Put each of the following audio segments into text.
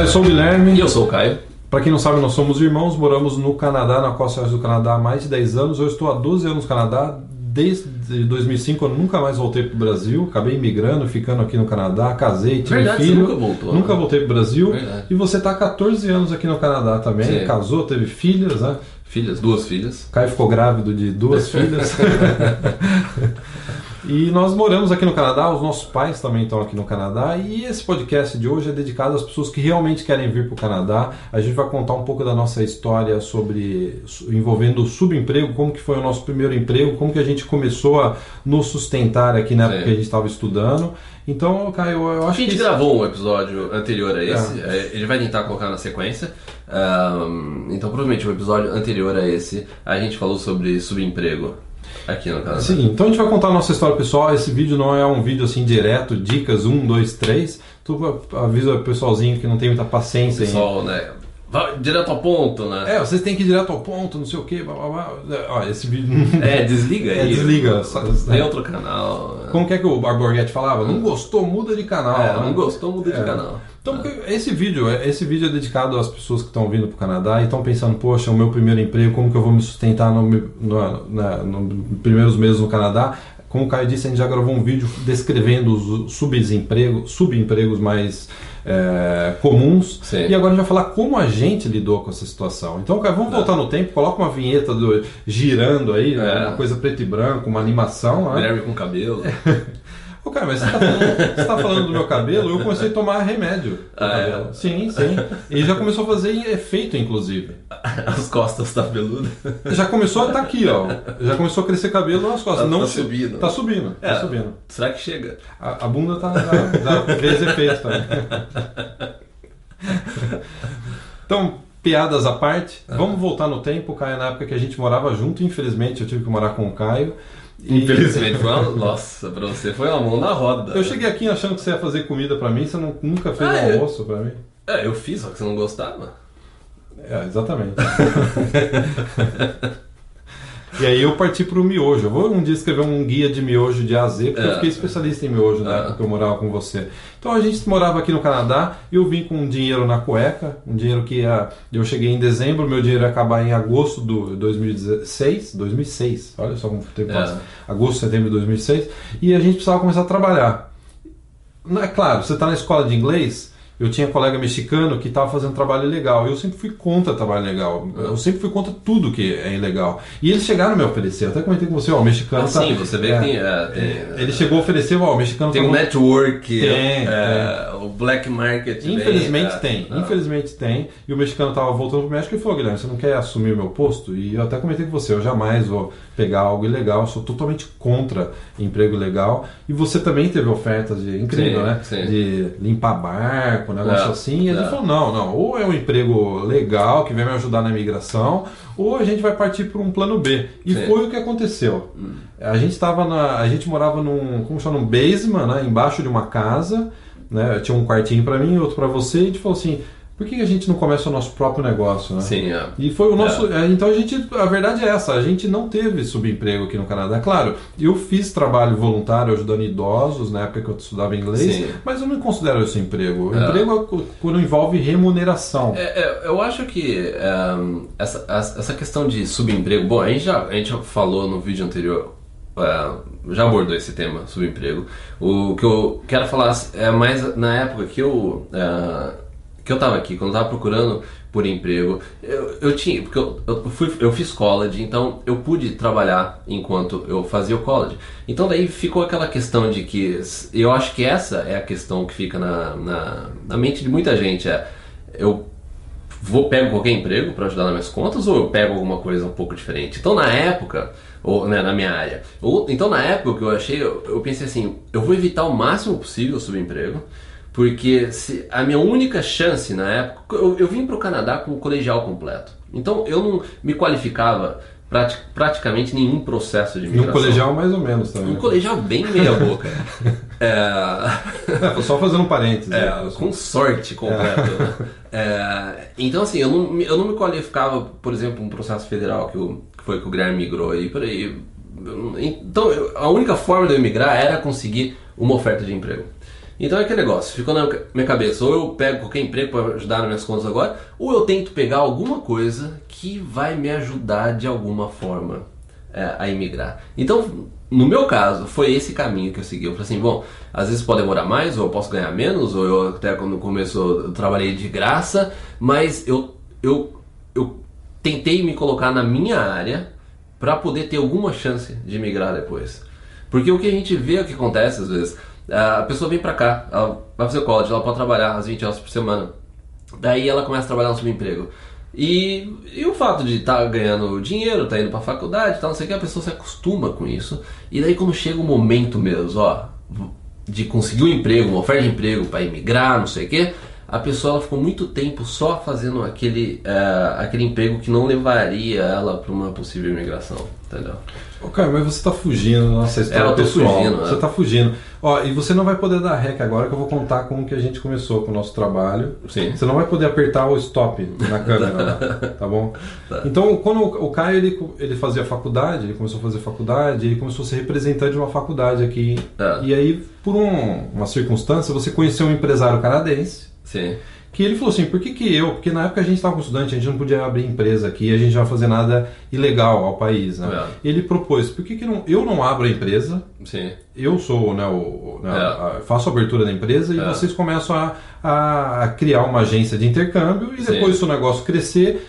Eu sou o Guilherme. E eu sou o Caio. Para quem não sabe, nós somos irmãos, moramos no Canadá, na costa oeste do Canadá há mais de 10 anos. Eu estou há 12 anos no Canadá. Desde 2005 eu nunca mais voltei para o Brasil. Acabei imigrando, ficando aqui no Canadá, casei, tive Verdade, filho. Você nunca voltou. Nunca né? voltei para o Brasil. Verdade. E você está há 14 anos aqui no Canadá também. Sim. Casou, teve filhas, né? Filhas, duas filhas. Caio ficou grávido de duas filhas. E nós moramos aqui no Canadá, os nossos pais também estão aqui no Canadá. E esse podcast de hoje é dedicado às pessoas que realmente querem vir para o Canadá. A gente vai contar um pouco da nossa história sobre envolvendo o subemprego, como que foi o nosso primeiro emprego, como que a gente começou a nos sustentar aqui na época Sim. que a gente estava estudando. Então, Caio, eu A acho gente que gravou um episódio anterior a esse, é, ele vai tentar colocar na sequência. Ahn, então, provavelmente, o episódio anterior a esse, a gente falou sobre subemprego aqui no Canadá. Sim, então a gente vai contar a nossa história pessoal. Esse vídeo não é um vídeo assim direto, dicas 1, 2, 3. Tu avisa o pessoalzinho que não tem muita paciência em. Pessoal, né? Vai direto ao ponto, né? É, vocês têm que ir direto ao ponto, não sei o que, blá blá blá. Ó, esse vídeo. É, desliga É, aí. desliga. Só- Tem outro canal. Como que é que o Barborghetti falava? Não gostou, muda de canal. É, né? não gostou, muda de É. canal. Então, esse vídeo, esse vídeo é dedicado às pessoas que estão vindo para o Canadá e estão pensando, poxa, o meu primeiro emprego, como que eu vou me sustentar no, meu- no, na- nos primeiros meses no Canadá? Como o Caio disse, a gente já gravou um vídeo descrevendo os subempregos, subempregos mais é, comuns. Sim. E agora a gente vai falar como a gente lidou com essa situação. Então, Caio, vamos voltar no tempo, coloca uma vinheta do, girando aí, né? É. uma coisa preto e branco, uma animação. Né? Guilherme com cabelo. Ô, cara, mas você tá, falando, você tá falando do meu cabelo, eu comecei a tomar remédio Ah, é? cabelo. Sim, sim. E já começou a fazer efeito, inclusive. As costas tá peludas. Já começou a estar aqui, ó. Já começou a crescer cabelo nas costas. Tá- Não tá subindo. Tá subindo, tá É. subindo. Será que chega? A, a bunda tá, já, já fez efeito também. Então, piadas à parte, Ah. vamos voltar no tempo, Caio, na época que a gente morava junto. Infelizmente, eu tive que morar com o Caio. Infelizmente, foi uma... Nossa, pra você foi uma mão na roda. Eu cheguei aqui achando que você ia fazer comida pra mim, você não- nunca fez Ah, um almoço pra mim. É, eu fiz, só que você não gostava. É, exatamente. e aí eu parti pro miojo. Eu vou um dia escrever um guia de miojo de A a Z, porque eu É. fiquei especialista em miojo na É. época que eu morava com você. Então a gente morava aqui no Canadá e eu vim com um dinheiro na cueca, um dinheiro que ia, eu cheguei em dezembro, meu dinheiro ia acabar em agosto do 2016, 2006, olha só como o tempo É. passa. Agosto, setembro de 2006, e a gente precisava começar a trabalhar. Não, É claro, você está na escola de inglês. Eu tinha colega mexicano que estava fazendo trabalho ilegal. Eu sempre fui contra trabalho ilegal. Eu sempre fui contra tudo que é ilegal. E eles chegaram a me oferecer. Eu até comentei com você, ó, o mexicano Ah, tá- sim, você vê é, que tem, é, tem, Ele chegou a oferecer, ó, o mexicano tem tá um muito- network, Tem, é, o black market. vem, Infelizmente é, tem, não. infelizmente tem. E o mexicano estava voltando pro México e falou, Guilherme, você não quer assumir o meu posto? E eu até comentei com você, eu jamais vou pegar algo ilegal, sou totalmente contra emprego ilegal. E você também teve ofertas de incrível, Sim, né? sim. De limpar barco, um negócio É, assim. E ele é. falou, não, não, ou é um emprego legal que vai me ajudar na imigração, ou a gente vai partir para um plano B. E Sim. Hum. foi o que aconteceu. A gente estava na, a gente morava num, como chama, num basement, né, embaixo de uma casa, né? Tinha um quartinho para mim, outro para você, e a gente falou assim, por que a gente não começa o nosso próprio negócio, né? Sim, é. E foi o nosso. é, Então a gente. A verdade é essa, a gente não teve subemprego aqui no Canadá. Claro, eu fiz trabalho voluntário ajudando idosos na época que eu estudava inglês, Sim. mas eu não considero isso emprego. É. Emprego é quando envolve remuneração. É, é, eu acho que essa, essa questão de subemprego, bom, a gente já, a gente já falou no vídeo anterior, é, já abordou esse tema, subemprego. O que eu quero falar é mais na época que eu, é, que eu tava aqui, quando eu tava procurando por emprego, eu, eu tinha, porque eu, eu, fui, eu fiz college, então eu pude trabalhar enquanto eu fazia o college. Então daí ficou aquela questão de que, eu acho que essa é a questão que fica na, na, na mente de muita gente, é eu vou pego qualquer emprego para ajudar nas minhas contas ou eu pego alguma coisa um pouco diferente. Então na época, ou né, na minha área, ou, então na época eu achei, eu, eu pensei assim, eu vou evitar o máximo possível o subemprego, porque se a minha única chance na época, eu, eu vim para o Canadá com o colegial completo. Então eu não me qualificava prati- praticamente nenhum processo de No imigração. colegial, mais ou menos também. Um colegial bem meia boca. é... É, só fazendo um parênteses. É, né? com sorte completa. né? É, então, assim, eu não, me- eu não me qualificava, por exemplo, um processo federal que, o- que foi que o Guilherme migrou aí, por aí. Eu Então, eu- a única forma de eu migrar era conseguir uma oferta de emprego. Então é aquele negócio, ficou na minha cabeça, ou eu pego qualquer emprego para ajudar nas minhas contas agora, ou eu tento pegar alguma coisa que vai me ajudar de alguma forma é, a imigrar. Então, no meu caso, foi esse caminho que eu segui. Eu falei assim, bom, às vezes pode demorar mais, ou eu posso ganhar menos, ou eu até quando começou eu trabalhei de graça, mas eu, eu, eu tentei me colocar na minha área para poder ter alguma chance de migrar depois. Porque o que a gente vê, o que acontece às vezes, a pessoa vem para cá, ela vai fazer o college, ela pode trabalhar às 20 horas por semana. Daí ela começa a trabalhar no subemprego. E, e o fato de estar tá ganhando dinheiro, tá indo pra faculdade, tal, não sei o que, a pessoa se acostuma com isso. E daí quando chega o momento mesmo, ó, de conseguir um emprego, uma oferta de emprego para imigrar, não sei o que, a pessoa ficou muito tempo só fazendo aquele, uh, aquele emprego que não levaria ela para uma possível imigração, entendeu? Ok, mas você está fugindo da nossa história é, pessoal. Fugindo, você está né? fugindo. Ó, e você não vai poder dar rec agora que eu vou contar como que a gente começou com o nosso trabalho. Sim. Você não vai poder apertar o stop na câmera, tá bom? Tá. Então, quando o Caio ele, ele fazia faculdade, ele começou a fazer faculdade, ele começou a ser representante de uma faculdade aqui. É. E aí, por um, uma circunstância, você conheceu um empresário canadense Sim. Que ele falou assim, por que, que eu? Porque na época a gente estava com estudante, a gente não podia abrir empresa aqui, a gente não vai fazer nada ilegal ao país. Né? É. Ele propôs, por que, que não, eu não abro a empresa? Sim. Eu sou, né, o, né, é. a, faço a abertura da empresa e é. vocês começam a, a, a, criar uma agência de intercâmbio e depois Sim. o negócio crescer,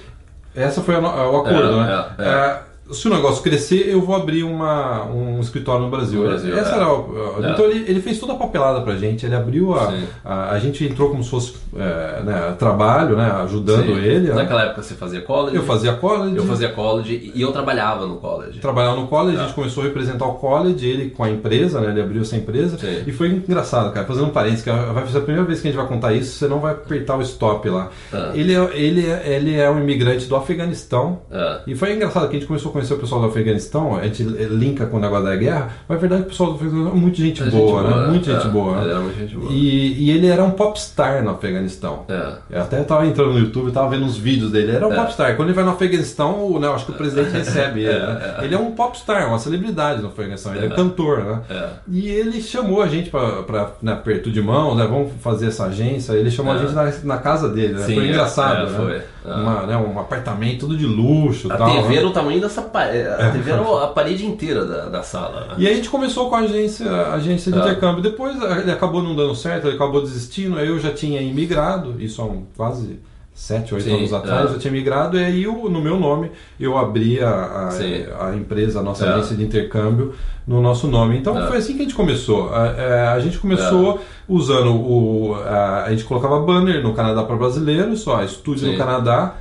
essa foi a, o acordo, é, né? É, é se o negócio crescer, eu vou abrir uma, um escritório no Brasil. No Brasil Essa é. era é. Então ele, ele, fez toda a papelada pra gente, ele abriu a. A, a, gente entrou como se fosse é, né, trabalho, né, ajudando Sim. ele. Né. Naquela época você fazia college? Eu fazia college. Eu fazia college e eu trabalhava no college. Trabalhava no college, a gente é. começou a representar o college, ele com a empresa, né? Ele abriu essa empresa. Sim. E foi engraçado, cara. Fazendo um parênteses, que vai ser a primeira vez que a gente vai contar isso, você não vai apertar o stop lá. Ah. Ele, é, ele, é, ele é um imigrante do Afeganistão. Ah. E foi engraçado que a gente começou a conhecer o pessoal do Afeganistão a gente linka com o negócio da guerra, mas a verdade é que o pessoal do Afeganistão é muita gente, é boa, gente né? Muita é, gente boa. Ele era muita gente boa. E, e ele era um popstar no Afeganistão. É. Eu até estava entrando no YouTube, estava vendo uns vídeos dele. Ele era um é. popstar. Quando ele vai no Afeganistão, o, né, acho que o presidente recebe ele. Né? Ele é um popstar, uma celebridade no Afeganistão. Ele é, cantor, né? E ele chamou a gente para né, aperto de mão, né? Vamos fazer essa agência. Ele chamou a gente na, na casa dele. Né? Sim, foi engraçado, né? Foi. Uma, né, um apartamento tudo de luxo. A tal, TV né? era o tamanho dessa parede. A TV era a parede inteira da, da sala. Né? E aí a gente começou com a agência, a agência de é. intercâmbio. Depois ele acabou não dando certo, ele acabou desistindo. Aí eu já tinha imigrado, isso há um, quase sete, oito anos atrás, é. eu tinha migrado e aí eu, no meu nome eu abri a, a, a empresa, a nossa é. agência de intercâmbio no nosso nome. Então é. foi assim que a gente começou. A, é, a gente começou é. usando o. A, a, gente colocava banner no Canadá para brasileiros, só estúdio Sim. no Canadá.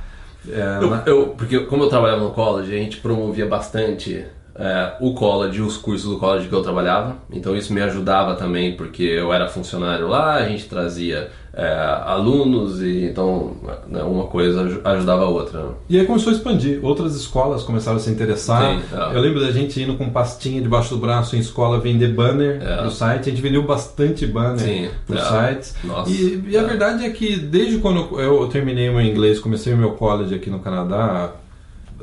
É, eu, eu, porque como eu trabalhava no college, a gente promovia bastante é, o college, os cursos do college que eu trabalhava. Então isso me ajudava também porque eu era funcionário lá, a gente trazia é, alunos e então né, uma coisa ajudava a outra. E aí começou a expandir, outras escolas começaram a se interessar. Sim, é. Eu lembro da gente indo com pastinha debaixo do braço em escola vender banner é. pro site. A gente vendeu bastante banner é. sites. Nossa, e, e a é. verdade é que desde quando eu terminei meu inglês, comecei o meu college aqui no Canadá,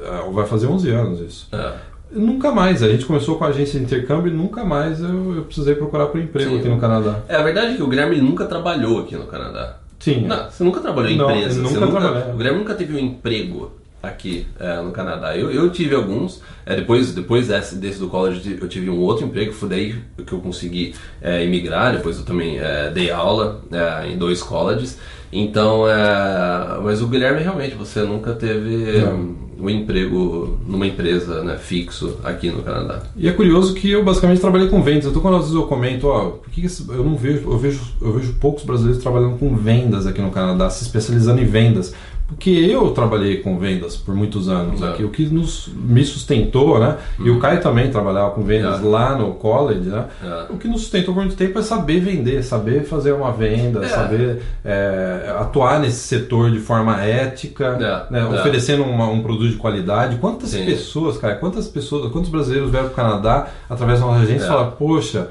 é, vai fazer 11 anos isso. Nunca mais. A gente começou com a agência de intercâmbio e nunca mais eu, eu precisei procurar por emprego Sim. aqui no Canadá. É, a verdade é que o Guilherme nunca trabalhou aqui no Canadá. Sim. Não, você nunca trabalhou em não, empresa. Nunca nunca, o Guilherme nunca teve um emprego aqui é, no Canadá. Eu, eu tive alguns. É, depois depois desse, desse, do college eu tive um outro emprego. Foi daí que eu consegui é, emigrar. Depois eu também é, dei aula é, em dois colleges. Então, é, mas o Guilherme realmente, você nunca teve um emprego numa empresa né, fixo aqui no Canadá. E é curioso que eu basicamente trabalhei com vendas. Então quando às vezes eu comento, ó, por que eu não vejo, eu vejo, eu vejo poucos brasileiros trabalhando com vendas aqui no Canadá, se especializando em vendas. Porque eu trabalhei com vendas por muitos anos é. aqui, o que nos, me sustentou, né? E o uhum. Caio também trabalhava com vendas é. lá no college, né? É. O que nos sustentou por muito tempo é saber vender, saber fazer uma venda, é. saber é, atuar nesse setor de forma ética, é. né? oferecendo uma, um produto de qualidade. Quantas Sim. pessoas, cara, quantas pessoas, quantos brasileiros vieram para o Canadá através de uma agência e falaram, poxa,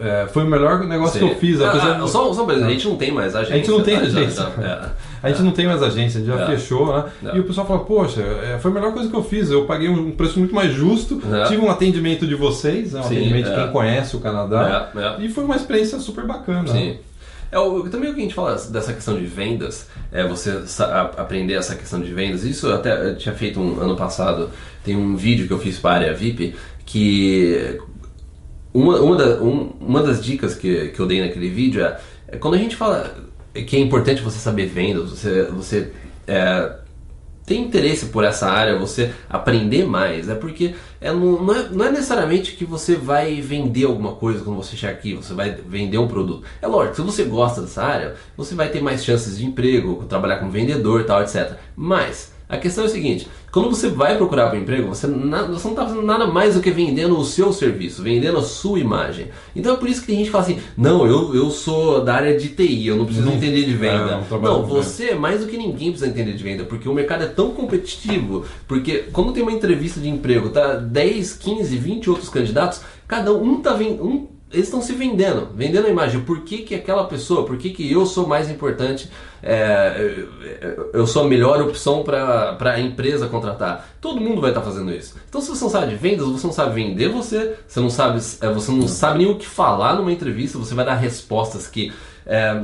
é, foi o melhor negócio Sim. que eu fiz. A, coisa... ah, só, só a gente não tem mais agência. A gente não tem tá? agência. é. A gente é. não tem mais agência, a gente já é. fechou, né? É. E o pessoal fala, poxa, é, foi a melhor coisa que eu fiz. Eu paguei um preço muito mais justo, tive um atendimento de vocês, né? um Sim, atendimento de quem conhece o Canadá. E foi uma experiência super bacana. Sim. É o, também o que a gente fala dessa questão de vendas, é você aprender essa questão de vendas. Isso eu até tinha feito um ano passado, tem um vídeo que eu fiz para a área VIP que uma, uma, da, um, uma das dicas que, que eu dei naquele vídeo é, é, quando a gente fala que é importante você saber vendas, você, você é, tem interesse por essa área, você aprender mais, é porque é, não, não, é, não é necessariamente que você vai vender alguma coisa quando você chegar aqui, você vai vender um produto. É lógico, se você gosta dessa área, você vai ter mais chances de emprego, trabalhar como vendedor tal, etc. Mas a questão é a seguinte: quando você vai procurar um emprego, você, não está fazendo nada mais do que vendendo o seu serviço, vendendo a sua imagem. Então é por isso que tem gente que fala assim: não, eu, eu sou da área de TI, eu não preciso não, entender de venda. É, não, não você, mais do que ninguém, precisa entender de venda, porque o mercado é tão competitivo. Porque quando tem uma entrevista de emprego, tá 10, 15, 20 outros candidatos, cada um tá vendo. Um eles estão se vendendo, vendendo a imagem. Por que, que aquela pessoa, por que, que eu sou mais importante, é, eu sou a melhor opção para a empresa contratar? Todo mundo vai estar tá fazendo isso. Então, se você não sabe de vendas, você não sabe vender você, você não sabe, é, você não sabe nem o que falar numa entrevista, você vai dar respostas que é,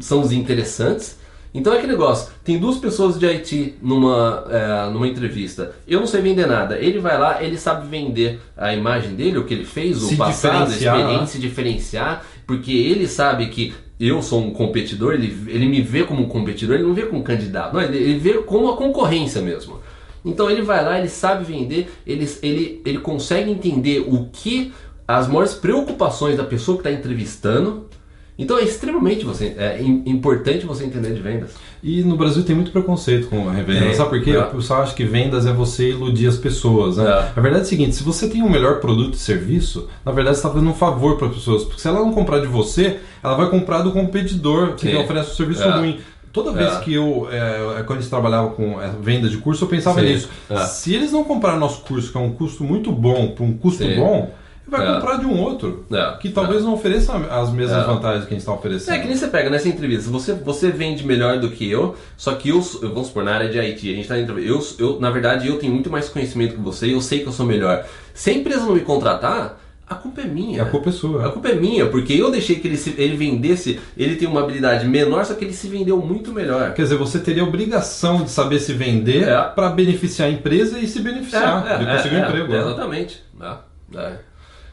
são os interessantes. Então é aquele negócio, tem duas pessoas de IT numa, é, numa entrevista. Eu não sei vender nada. Ele vai lá, ele sabe vender a imagem dele, o que ele fez, se o passado, a experiência, se diferenciar, porque ele sabe que eu sou um competidor, ele, ele me vê como um competidor, ele não vê como um candidato, não, ele, ele vê como uma concorrência mesmo. Então ele vai lá, ele sabe vender, ele, ele, ele consegue entender o que as maiores preocupações da pessoa que está entrevistando então é extremamente você, é importante você entender de vendas. E no Brasil tem muito preconceito com a revenda. É, Sabe por quê? É. O pessoal acha que vendas é você iludir as pessoas. Né? É. A verdade é a seguinte: se você tem um melhor produto e serviço, na verdade você está fazendo um favor para as pessoas. Porque se ela não comprar de você, ela vai comprar do competidor que oferece um serviço é. ruim. Toda vez é. que eu, é, quando eles trabalhavam com venda de curso, eu pensava Sim. nisso. Se eles não comprarem nosso curso, que é um custo muito bom, por um custo Sim. bom, vai é. comprar de um outro é. que talvez é. não ofereça as mesmas é. vantagens que a gente está oferecendo. É que nem você pega nessa entrevista, você, você vende melhor do que eu, só que eu, vamos supor, na área de IT, a gente está eu, eu, na verdade, eu tenho muito mais conhecimento que você e eu sei que eu sou melhor. Se a empresa não me contratar, a culpa é minha. A culpa é sua. A culpa é minha, porque eu deixei que ele, se, ele vendesse, ele tem uma habilidade menor, só que ele se vendeu muito melhor. Quer dizer, você teria a obrigação de saber se vender é. para beneficiar a empresa e se beneficiar é, de conseguir é, um emprego. Né? exatamente. É.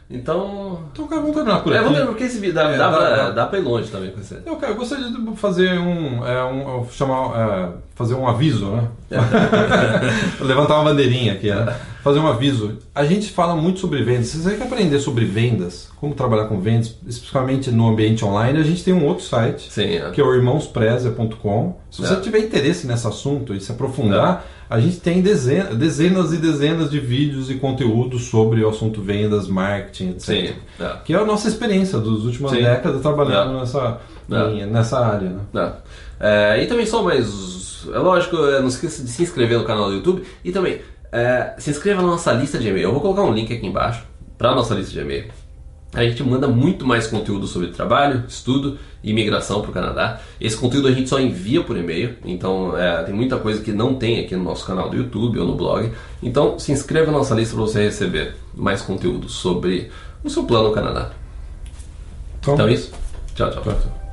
Então. Então, cara, vamos terminar por aqui. É, vamos terminar, porque esse vídeo dá, é, dá, dá, pra, dá, pra ir longe também com você. Eu, cara, eu gostaria de fazer um. É, um chamar, é, fazer um aviso, né? Levantar uma bandeirinha aqui, né? Fazer um aviso. A gente fala muito sobre vendas. Se você quer aprender sobre vendas, como trabalhar com vendas, especificamente no ambiente online, a gente tem um outro site, Sim, é. que é o irmãospreza.com. Se você é. tiver interesse nesse assunto e se aprofundar, é. A gente tem dezenas, dezenas e dezenas de vídeos e conteúdos sobre o assunto vendas, marketing, etc. Sim, é. Que é a nossa experiência das últimas Sim. décadas trabalhando é. nessa, em, nessa área. Né? e também só mais é lógico, não esqueça de se inscrever no canal do YouTube e também é, se inscreva na nossa lista de e-mail. Eu vou colocar um link aqui embaixo para a nossa lista de e-mail. A gente manda muito mais conteúdo sobre trabalho, estudo e imigração para o Canadá. Esse conteúdo a gente só envia por e-mail, então é, tem muita coisa que não tem aqui no nosso canal do YouTube ou no blog. Então se inscreva na nossa lista para você receber mais conteúdo sobre o seu plano no Canadá. Então, então é isso. tchau. tchau. tchau, tchau.